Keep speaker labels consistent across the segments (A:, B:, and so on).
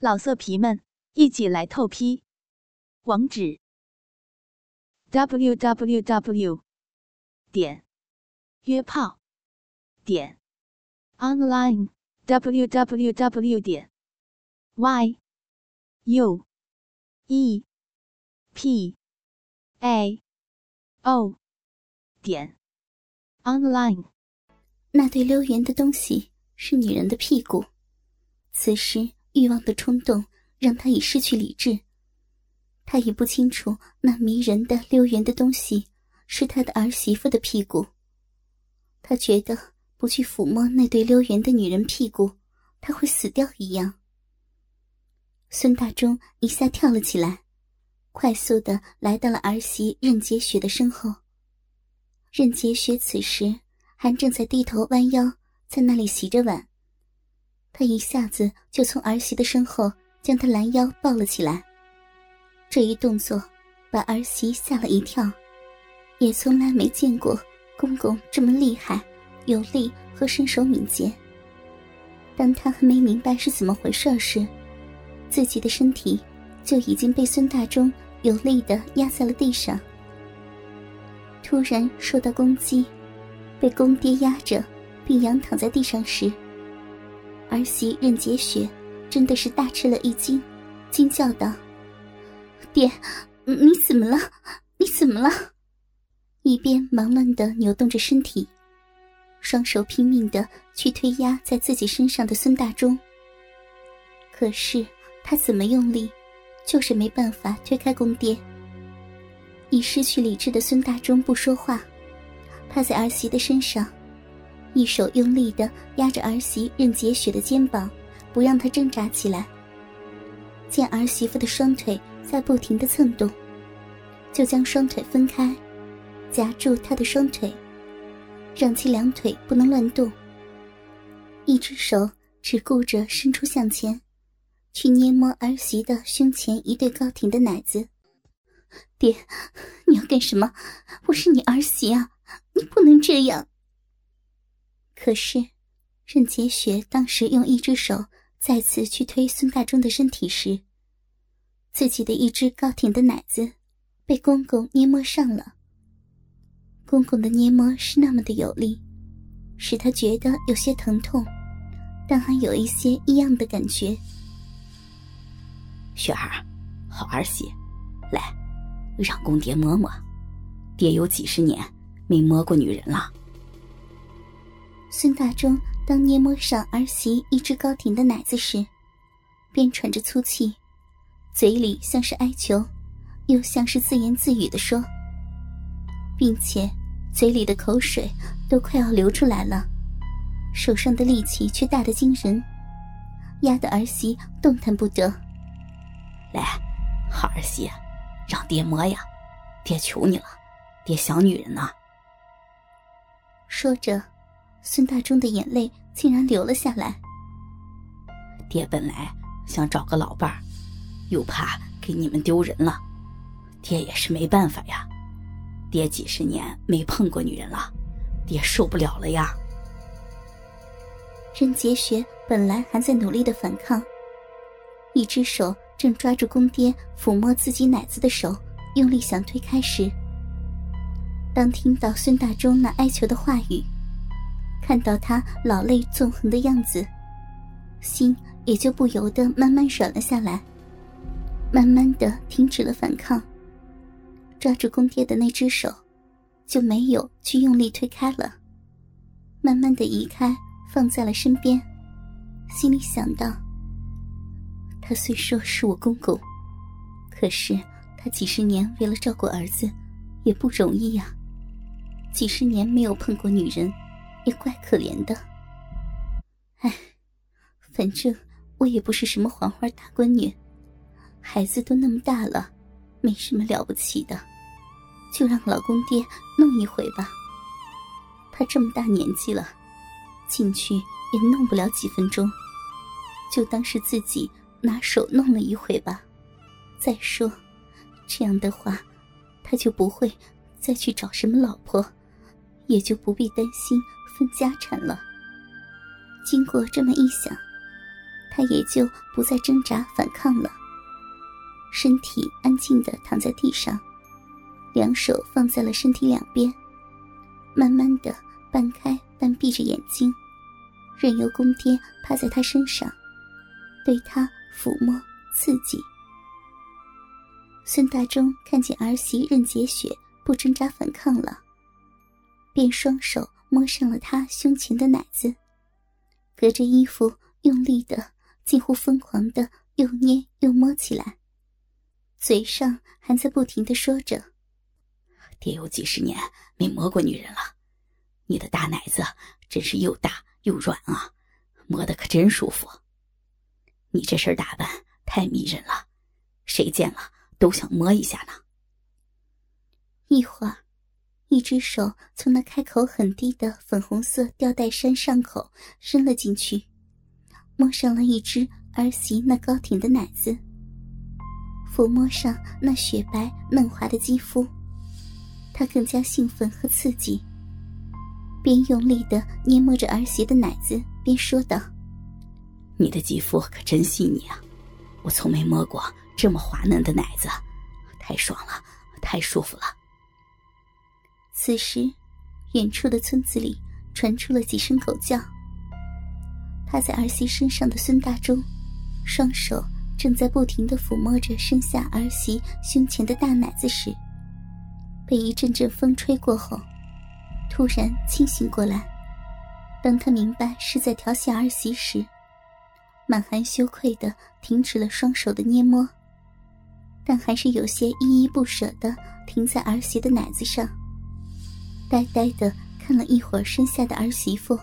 A: 老色皮们，一起来透批！网址：w w w 点约炮点 online w w w 点 y u e p a o 点 online。
B: 那对溜圆的东西是女人的屁股，此时。欲望的冲动让他已失去理智。他也不清楚那迷人的溜圆的东西是他的儿媳妇的屁股。他觉得不去抚摸那对溜圆的女人屁股，他会死掉一样。孙大忠一下跳了起来，快速的来到了儿媳任洁雪的身后。任洁雪此时还正在低头弯腰，在那里洗着碗。他一下子就从儿媳的身后将她拦腰抱了起来，这一动作把儿媳吓了一跳，也从来没见过公公这么厉害、有力和身手敏捷。当他还没明白是怎么回事时，自己的身体就已经被孙大忠有力的压在了地上。突然受到攻击，被公爹压着，并仰躺在地上时。儿媳任洁雪真的是大吃了一惊，惊叫道：“爹，你怎么了？你怎么了？”一边忙乱的扭动着身体，双手拼命的去推压在自己身上的孙大忠。可是他怎么用力，就是没办法推开公爹。已失去理智的孙大忠不说话，趴在儿媳的身上。一手用力的压着儿媳任洁雪的肩膀，不让她挣扎起来。见儿媳妇的双腿在不停的蹭动，就将双腿分开，夹住她的双腿，让其两腿不能乱动。一只手只顾着伸出向前，去捏摸儿媳的胸前一对高挺的奶子。爹，你要干什么？我是你儿媳啊，你不能这样。可是，任洁雪当时用一只手再次去推孙大忠的身体时，自己的一只高挺的奶子被公公捏摸上了。公公的捏摸是那么的有力，使他觉得有些疼痛，但还有一些异样的感觉。
C: 雪儿，好儿媳，来，让公爹摸摸，爹有几十年没摸过女人了。
B: 孙大忠当捏摸上儿媳一只高挺的奶子时，便喘着粗气，嘴里像是哀求，又像是自言自语的说，并且嘴里的口水都快要流出来了，手上的力气却大得惊人，压得儿媳动弹不得。
C: 来，好儿媳，让爹摸呀，爹求你了，爹想女人呢。
B: 说着。孙大中的眼泪竟然流了下来。
C: 爹本来想找个老伴儿，又怕给你们丢人了，爹也是没办法呀。爹几十年没碰过女人了，爹受不了了呀。
B: 任杰学本来还在努力的反抗，一只手正抓住公爹抚摸自己奶子的手，用力想推开时，当听到孙大忠那哀求的话语。看到他老泪纵横的样子，心也就不由得慢慢软了下来，慢慢的停止了反抗。抓住公爹的那只手，就没有去用力推开了，慢慢的移开，放在了身边，心里想到：他虽说是我公公，可是他几十年为了照顾儿子，也不容易呀，几十年没有碰过女人。也怪可怜的，哎，反正我也不是什么黄花大闺女，孩子都那么大了，没什么了不起的，就让老公爹弄一回吧。他这么大年纪了，进去也弄不了几分钟，就当是自己拿手弄了一回吧。再说，这样的话，他就不会再去找什么老婆，也就不必担心。分家产了。经过这么一想，他也就不再挣扎反抗了，身体安静的躺在地上，两手放在了身体两边，慢慢的半开半闭着眼睛，任由公爹趴在他身上，对他抚摸刺激。孙大忠看见儿媳任洁雪不挣扎反抗了，便双手摸上了他胸前的奶子，隔着衣服用力的、近乎疯狂的又捏又摸起来，嘴上还在不停的说着：“
C: 爹有几十年没摸过女人了，你的大奶子真是又大又软啊，摸的可真舒服。你这身打扮太迷人了，谁见了？”都想摸一下呢。
B: 一会儿，一只手从那开口很低的粉红色吊带衫上口伸了进去，摸上了一只儿媳那高挺的奶子，抚摸上那雪白嫩滑的肌肤，他更加兴奋和刺激，边用力的捏摸着儿媳的奶子，边说道：“
C: 你的肌肤可真细腻啊，我从没摸过。”这么滑嫩的奶子，太爽了，太舒服了。
B: 此时，远处的村子里传出了几声狗叫。趴在儿媳身上的孙大忠，双手正在不停的抚摸着生下儿媳胸前的大奶子时，被一阵阵风吹过后，突然清醒过来。当他明白是在调戏儿媳时，满含羞愧的停止了双手的捏摸。但还是有些依依不舍的停在儿媳的奶子上，呆呆的看了一会儿身下的儿媳妇。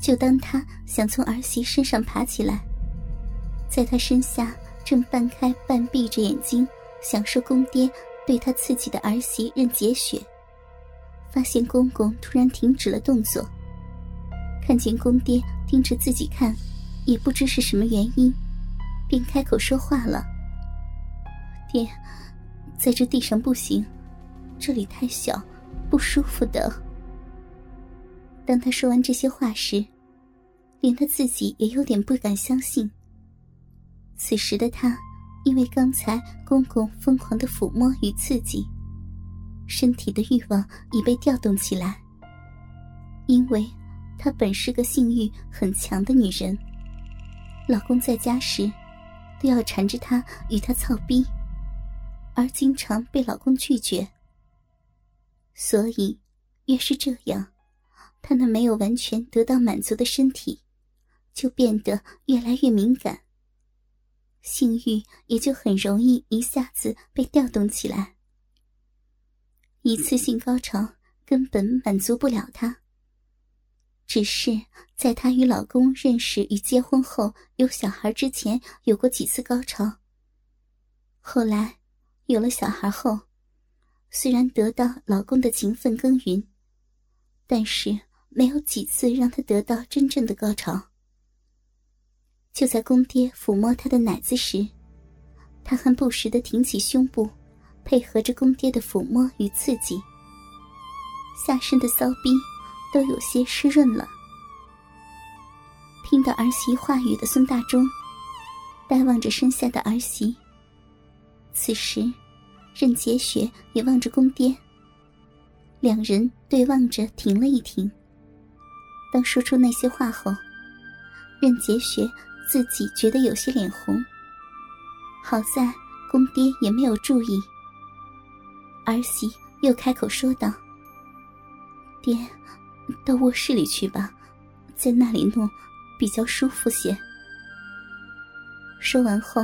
B: 就当他想从儿媳身上爬起来，在他身下正半开半闭着眼睛享受公爹对他刺激的儿媳任洁雪，发现公公突然停止了动作，看见公爹盯着自己看，也不知是什么原因，便开口说话了。爹，在这地上不行，这里太小，不舒服的。当他说完这些话时，连他自己也有点不敢相信。此时的他，因为刚才公公疯狂的抚摸与刺激，身体的欲望已被调动起来。因为她本是个性欲很强的女人，老公在家时，都要缠着她与他操逼。而经常被老公拒绝，所以越是这样，她那没有完全得到满足的身体，就变得越来越敏感，性欲也就很容易一下子被调动起来。一次性高潮根本满足不了她，只是在她与老公认识与结婚后有小孩之前，有过几次高潮。后来。有了小孩后，虽然得到老公的勤奋耕耘，但是没有几次让她得到真正的高潮。就在公爹抚摸她的奶子时，她还不时的挺起胸部，配合着公爹的抚摸与刺激，下身的骚逼都有些湿润了。听到儿媳话语的孙大忠，呆望着身下的儿媳。此时，任洁雪也望着公爹。两人对望着，停了一停。当说出那些话后，任洁雪自己觉得有些脸红。好在公爹也没有注意。儿媳又开口说道：“爹，到卧室里去吧，在那里弄比较舒服些。”说完后。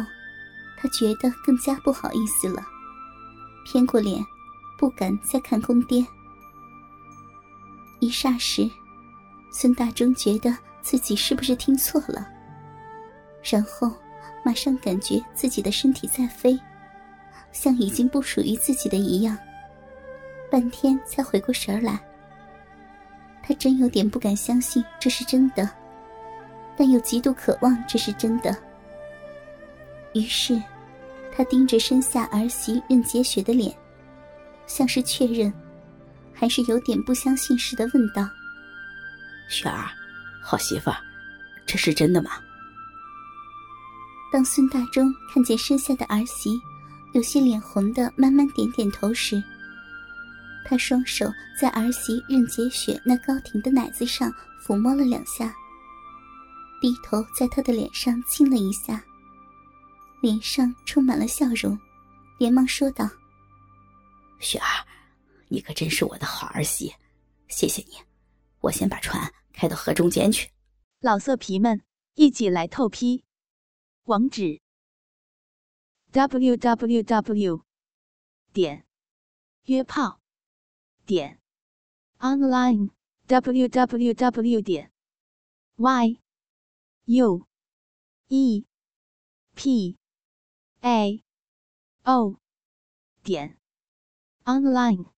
B: 他觉得更加不好意思了，偏过脸，不敢再看公爹。一霎时，孙大忠觉得自己是不是听错了，然后马上感觉自己的身体在飞，像已经不属于自己的一样，半天才回过神来。他真有点不敢相信这是真的，但又极度渴望这是真的，于是。他盯着身下儿媳任洁雪的脸，像是确认，还是有点不相信似的问道：“
C: 雪儿，好媳妇儿，这是真的吗？”
B: 当孙大中看见身下的儿媳有些脸红的慢慢点点头时，他双手在儿媳任洁雪那高挺的奶子上抚摸了两下，低头在她的脸上亲了一下，脸上充满了笑容，连忙说道：“
C: 雪儿，你可真是我的好儿媳，谢谢你。我先把船开到河中间去。”
A: 老色皮们，一起来透批，网址：w w w. 点约炮点 online w w w. 点 y u e p a. O. 点。Online。